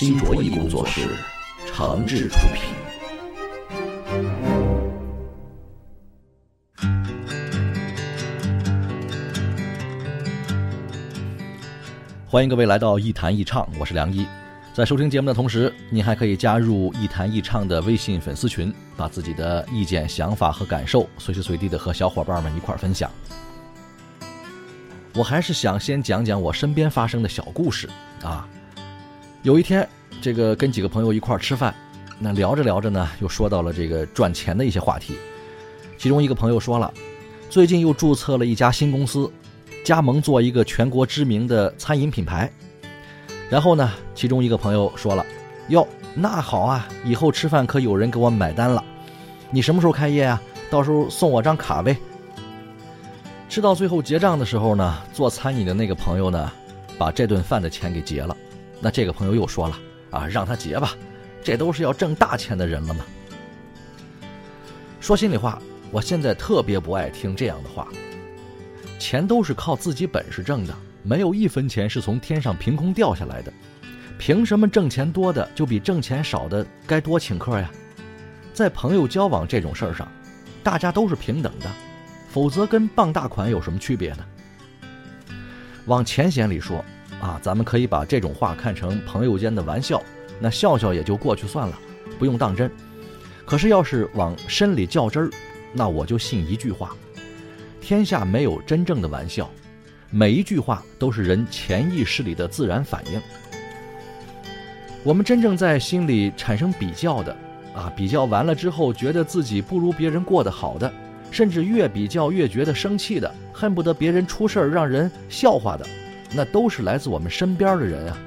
新卓艺工作室，长治出品。欢迎各位来到一谈一唱，我是梁一。在收听节目的同时，您还可以加入一谈一唱的微信粉丝群，把自己的意见、想法和感受随时随地的和小伙伴们一块分享。我还是想先讲讲我身边发生的小故事啊。有一天，这个跟几个朋友一块儿吃饭，那聊着聊着呢，又说到了这个赚钱的一些话题。其中一个朋友说了，最近又注册了一家新公司，加盟做一个全国知名的餐饮品牌。然后呢，其中一个朋友说了，哟，那好啊，以后吃饭可有人给我买单了。你什么时候开业啊？到时候送我张卡呗。吃到最后结账的时候呢，做餐饮的那个朋友呢，把这顿饭的钱给结了。那这个朋友又说了啊，让他结吧，这都是要挣大钱的人了嘛。说心里话，我现在特别不爱听这样的话。钱都是靠自己本事挣的，没有一分钱是从天上凭空掉下来的。凭什么挣钱多的就比挣钱少的该多请客呀？在朋友交往这种事儿上，大家都是平等的，否则跟傍大款有什么区别呢？往浅显里说。啊，咱们可以把这种话看成朋友间的玩笑，那笑笑也就过去算了，不用当真。可是要是往深里较真儿，那我就信一句话：天下没有真正的玩笑，每一句话都是人潜意识里的自然反应。我们真正在心里产生比较的，啊，比较完了之后觉得自己不如别人过得好的，甚至越比较越觉得生气的，恨不得别人出事儿让人笑话的。那都是来自我们身边的人啊。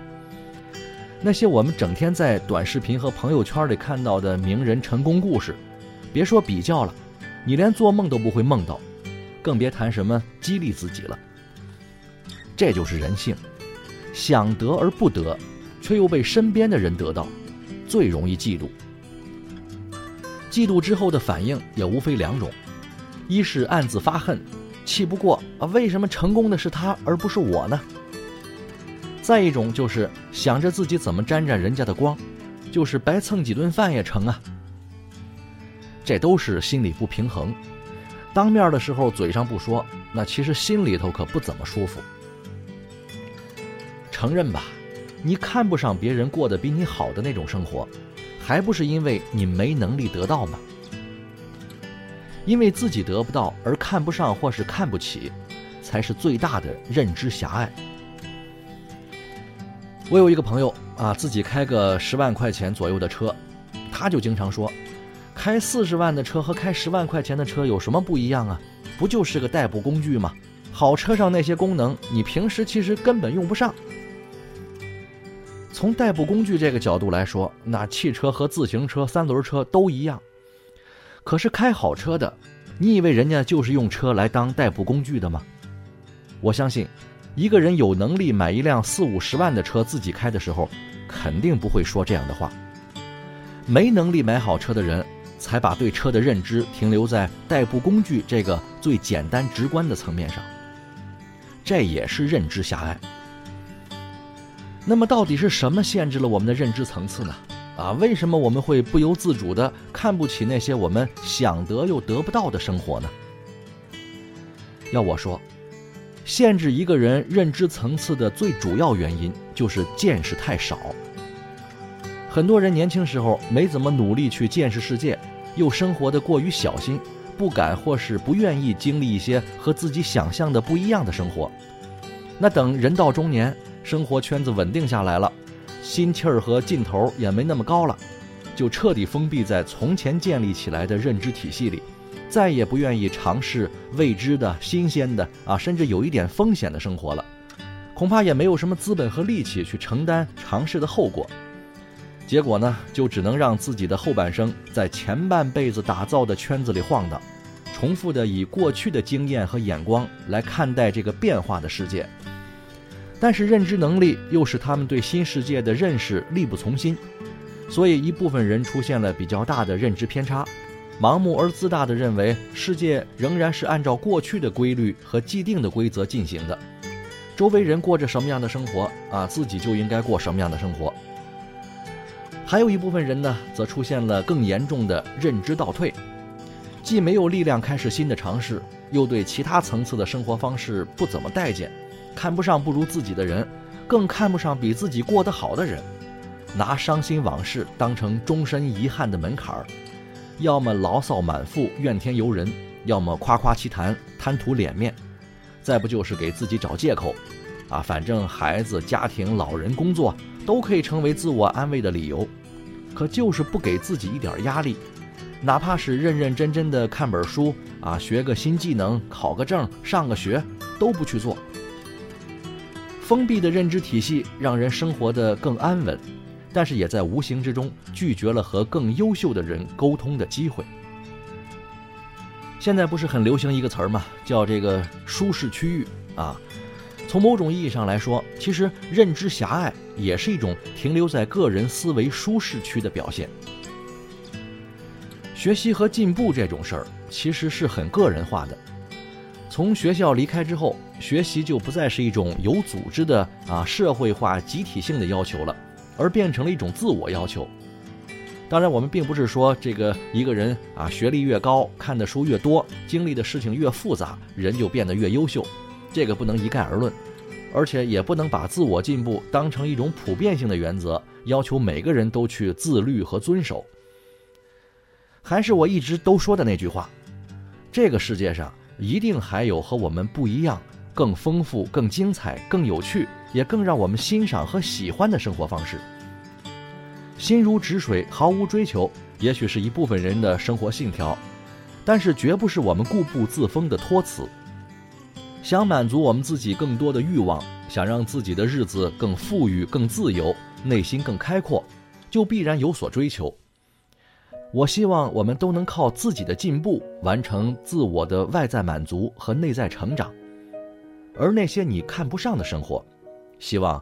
那些我们整天在短视频和朋友圈里看到的名人成功故事，别说比较了，你连做梦都不会梦到，更别谈什么激励自己了。这就是人性，想得而不得，却又被身边的人得到，最容易嫉妒。嫉妒之后的反应也无非两种，一是暗自发恨。气不过啊，为什么成功的是他而不是我呢？再一种就是想着自己怎么沾沾人家的光，就是白蹭几顿饭也成啊。这都是心理不平衡，当面的时候嘴上不说，那其实心里头可不怎么舒服。承认吧，你看不上别人过得比你好的那种生活，还不是因为你没能力得到吗？因为自己得不到而看不上或是看不起，才是最大的认知狭隘。我有一个朋友啊，自己开个十万块钱左右的车，他就经常说，开四十万的车和开十万块钱的车有什么不一样啊？不就是个代步工具吗？好车上那些功能，你平时其实根本用不上。从代步工具这个角度来说，那汽车和自行车、三轮车都一样。可是开好车的，你以为人家就是用车来当代步工具的吗？我相信，一个人有能力买一辆四五十万的车自己开的时候，肯定不会说这样的话。没能力买好车的人，才把对车的认知停留在代步工具这个最简单直观的层面上，这也是认知狭隘。那么，到底是什么限制了我们的认知层次呢？啊，为什么我们会不由自主地看不起那些我们想得又得不到的生活呢？要我说，限制一个人认知层次的最主要原因就是见识太少。很多人年轻时候没怎么努力去见识世界，又生活的过于小心，不敢或是不愿意经历一些和自己想象的不一样的生活。那等人到中年，生活圈子稳定下来了。心气儿和劲头也没那么高了，就彻底封闭在从前建立起来的认知体系里，再也不愿意尝试未知的新鲜的啊，甚至有一点风险的生活了。恐怕也没有什么资本和力气去承担尝试的后果。结果呢，就只能让自己的后半生在前半辈子打造的圈子里晃荡，重复的以过去的经验和眼光来看待这个变化的世界。但是认知能力又使他们对新世界的认识力不从心，所以一部分人出现了比较大的认知偏差，盲目而自大地认为世界仍然是按照过去的规律和既定的规则进行的，周围人过着什么样的生活啊，自己就应该过什么样的生活。还有一部分人呢，则出现了更严重的认知倒退，既没有力量开始新的尝试，又对其他层次的生活方式不怎么待见。看不上不如自己的人，更看不上比自己过得好的人，拿伤心往事当成终身遗憾的门槛儿，要么牢骚满腹怨天尤人，要么夸夸其谈贪图脸面，再不就是给自己找借口，啊，反正孩子、家庭、老人、工作都可以成为自我安慰的理由，可就是不给自己一点压力，哪怕是认认真真的看本书啊，学个新技能，考个证，上个学，都不去做。封闭的认知体系让人生活得更安稳，但是也在无形之中拒绝了和更优秀的人沟通的机会。现在不是很流行一个词儿吗？叫这个舒适区域啊。从某种意义上来说，其实认知狭隘也是一种停留在个人思维舒适区的表现。学习和进步这种事儿，其实是很个人化的。从学校离开之后，学习就不再是一种有组织的啊社会化集体性的要求了，而变成了一种自我要求。当然，我们并不是说这个一个人啊学历越高，看的书越多，经历的事情越复杂，人就变得越优秀，这个不能一概而论，而且也不能把自我进步当成一种普遍性的原则，要求每个人都去自律和遵守。还是我一直都说的那句话，这个世界上。一定还有和我们不一样、更丰富、更精彩、更有趣，也更让我们欣赏和喜欢的生活方式。心如止水，毫无追求，也许是一部分人的生活信条，但是绝不是我们固步自封的托词。想满足我们自己更多的欲望，想让自己的日子更富裕、更自由，内心更开阔，就必然有所追求。我希望我们都能靠自己的进步完成自我的外在满足和内在成长，而那些你看不上的生活，希望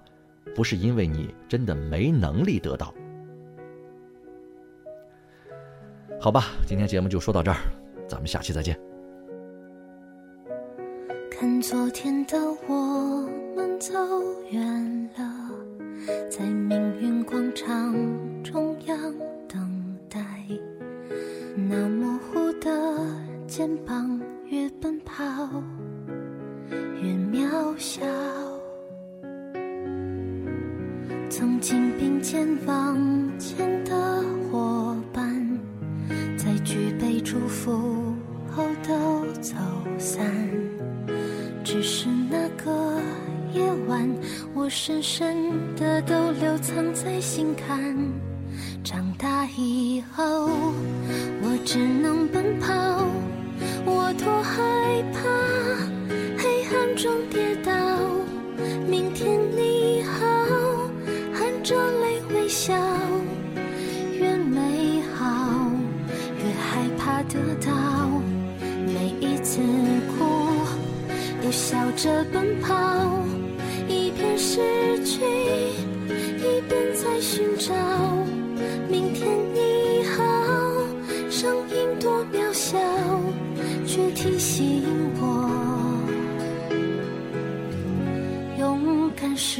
不是因为你真的没能力得到。好吧，今天节目就说到这儿，咱们下期再见。看昨天的我们走远了，在命运广场中央。那模糊的肩膀，越奔跑越渺小。曾经并肩往前的伙伴，在举杯祝福后都走散。只是那个夜晚，我深深的都留藏在心坎。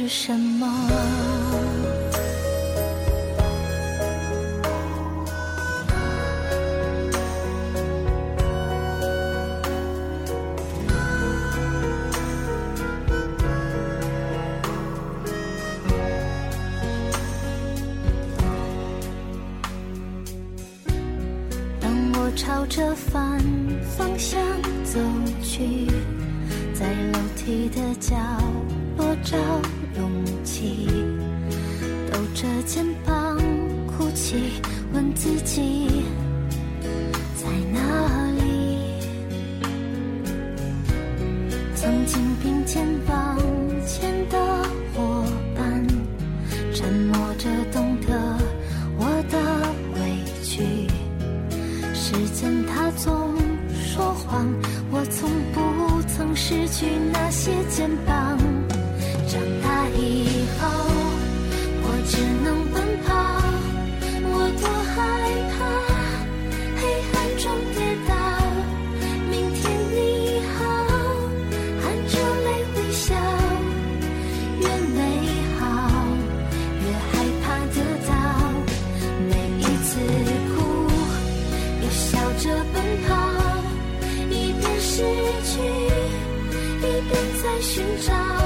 是什么。肩膀哭泣，问自己寻找。